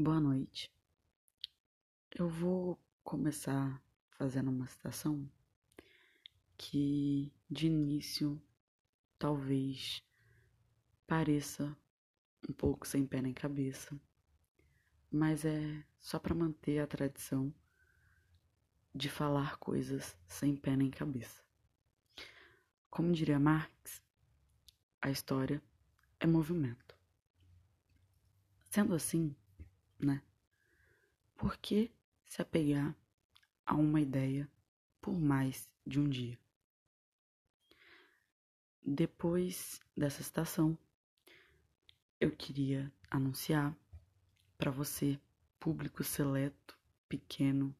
Boa noite. Eu vou começar fazendo uma citação que de início talvez pareça um pouco sem pé nem cabeça, mas é só para manter a tradição de falar coisas sem pé nem cabeça. Como diria Marx, a história é movimento. Sendo assim, né? Por que se apegar a uma ideia por mais de um dia? Depois dessa citação, eu queria anunciar para você, público seleto, pequeno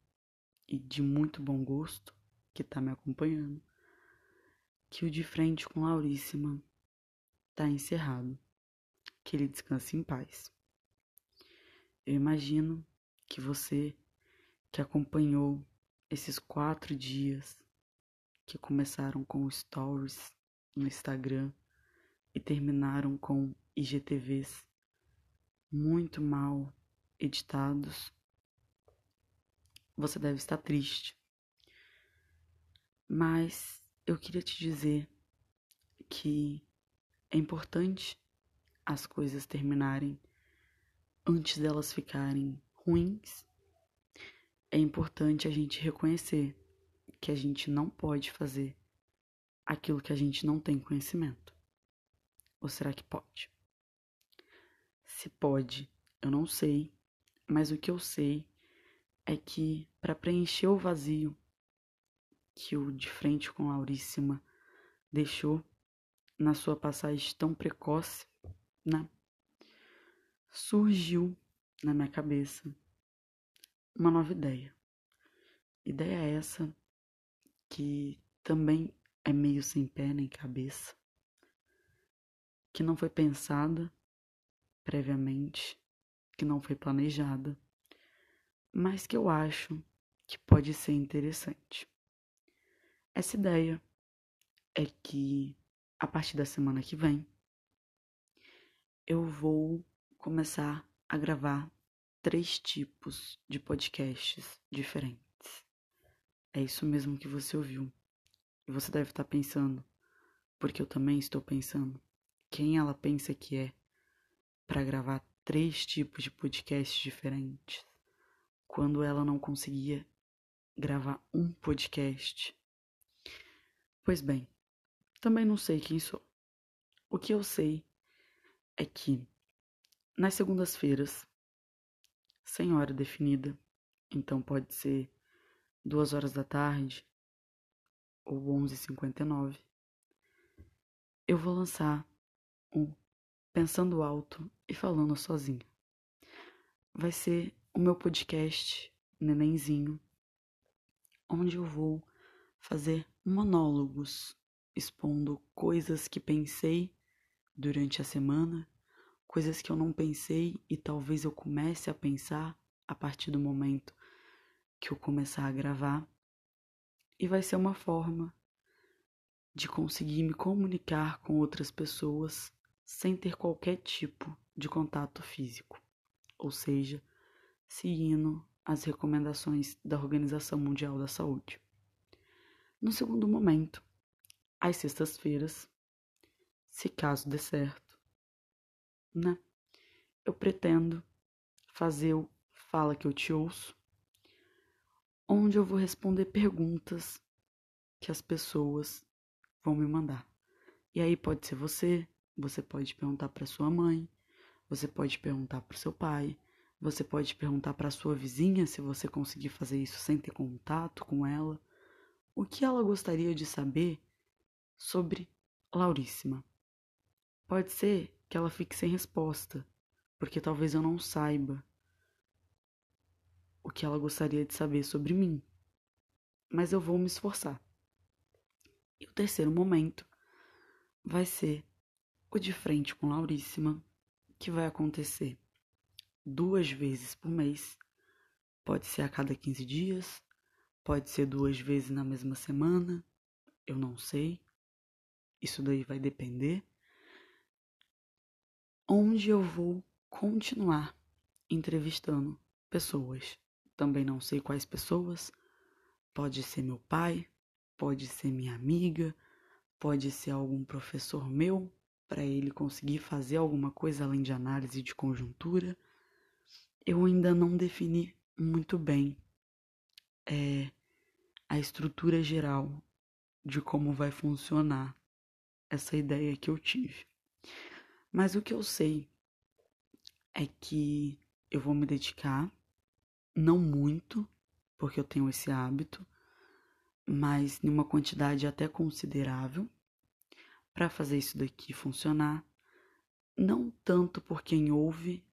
e de muito bom gosto que está me acompanhando, que o de frente com Lauríssima está encerrado. Que ele descanse em paz. Eu imagino que você que acompanhou esses quatro dias que começaram com stories no Instagram e terminaram com IGTVs muito mal editados, você deve estar triste. Mas eu queria te dizer que é importante as coisas terminarem antes delas ficarem ruins, é importante a gente reconhecer que a gente não pode fazer aquilo que a gente não tem conhecimento. Ou será que pode? Se pode, eu não sei, mas o que eu sei é que para preencher o vazio que o de frente com Lauríssima deixou na sua passagem tão precoce, né? Surgiu na minha cabeça uma nova ideia. Ideia essa que também é meio sem pé nem cabeça, que não foi pensada previamente, que não foi planejada, mas que eu acho que pode ser interessante. Essa ideia é que a partir da semana que vem eu vou começar a gravar três tipos de podcasts diferentes. É isso mesmo que você ouviu. E você deve estar pensando, porque eu também estou pensando, quem ela pensa que é para gravar três tipos de podcasts diferentes, quando ela não conseguia gravar um podcast. Pois bem, também não sei quem sou. O que eu sei é que nas segundas-feiras, sem hora definida, então pode ser duas horas da tarde ou 11h59, eu vou lançar um Pensando Alto e Falando Sozinho. Vai ser o meu podcast Nenenzinho, onde eu vou fazer monólogos expondo coisas que pensei durante a semana coisas que eu não pensei e talvez eu comece a pensar a partir do momento que eu começar a gravar. E vai ser uma forma de conseguir me comunicar com outras pessoas sem ter qualquer tipo de contato físico, ou seja, seguindo as recomendações da Organização Mundial da Saúde. No segundo momento, às sextas-feiras, se caso dê certo, né? Eu pretendo fazer o Fala que eu te ouço, onde eu vou responder perguntas que as pessoas vão me mandar. E aí pode ser você, você pode perguntar para sua mãe, você pode perguntar para seu pai, você pode perguntar para sua vizinha se você conseguir fazer isso sem ter contato com ela, o que ela gostaria de saber sobre Lauríssima. Pode ser que ela fique sem resposta, porque talvez eu não saiba o que ela gostaria de saber sobre mim. Mas eu vou me esforçar. E o terceiro momento vai ser o de frente com Lauríssima, que vai acontecer duas vezes por mês. Pode ser a cada 15 dias, pode ser duas vezes na mesma semana, eu não sei. Isso daí vai depender onde eu vou continuar entrevistando pessoas. Também não sei quais pessoas. Pode ser meu pai, pode ser minha amiga, pode ser algum professor meu, para ele conseguir fazer alguma coisa além de análise de conjuntura. Eu ainda não defini muito bem é, a estrutura geral de como vai funcionar essa ideia que eu tive. Mas o que eu sei é que eu vou me dedicar, não muito, porque eu tenho esse hábito, mas em uma quantidade até considerável para fazer isso daqui funcionar, não tanto por quem ouve,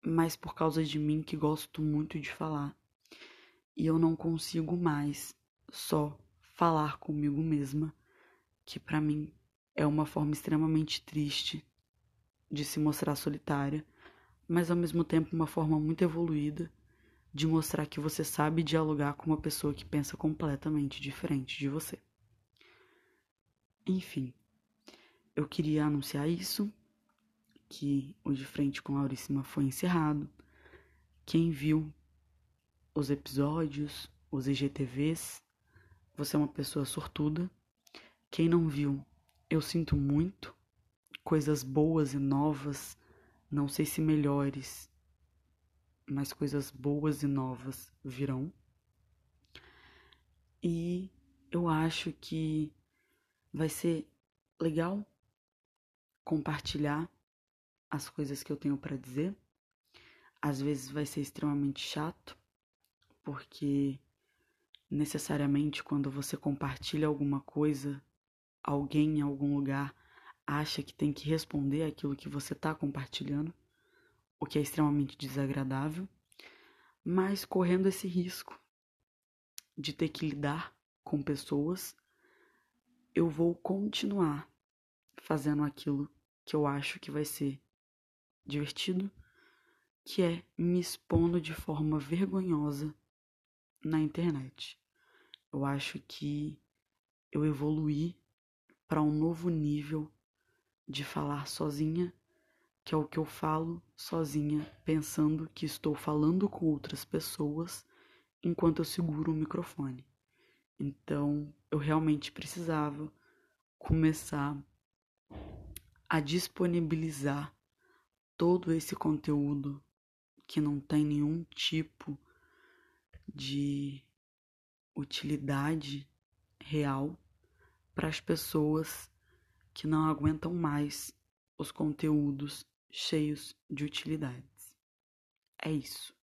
mas por causa de mim que gosto muito de falar. E eu não consigo mais só falar comigo mesma, que para mim é uma forma extremamente triste de se mostrar solitária, mas ao mesmo tempo uma forma muito evoluída de mostrar que você sabe dialogar com uma pessoa que pensa completamente diferente de você. Enfim, eu queria anunciar isso, que o De Frente com Lauríssima foi encerrado. Quem viu os episódios, os IGTVs, você é uma pessoa sortuda. Quem não viu, eu sinto muito. Coisas boas e novas, não sei se melhores, mas coisas boas e novas virão. E eu acho que Vai ser legal compartilhar as coisas que eu tenho para dizer. Às vezes vai ser extremamente chato, porque necessariamente quando você compartilha alguma coisa, alguém em algum lugar acha que tem que responder aquilo que você está compartilhando, o que é extremamente desagradável, mas correndo esse risco de ter que lidar com pessoas eu vou continuar fazendo aquilo que eu acho que vai ser divertido, que é me expondo de forma vergonhosa na internet. Eu acho que eu evoluí para um novo nível de falar sozinha, que é o que eu falo sozinha, pensando que estou falando com outras pessoas enquanto eu seguro o microfone. Então, eu realmente precisava começar a disponibilizar todo esse conteúdo que não tem nenhum tipo de utilidade real para as pessoas que não aguentam mais os conteúdos cheios de utilidades. É isso.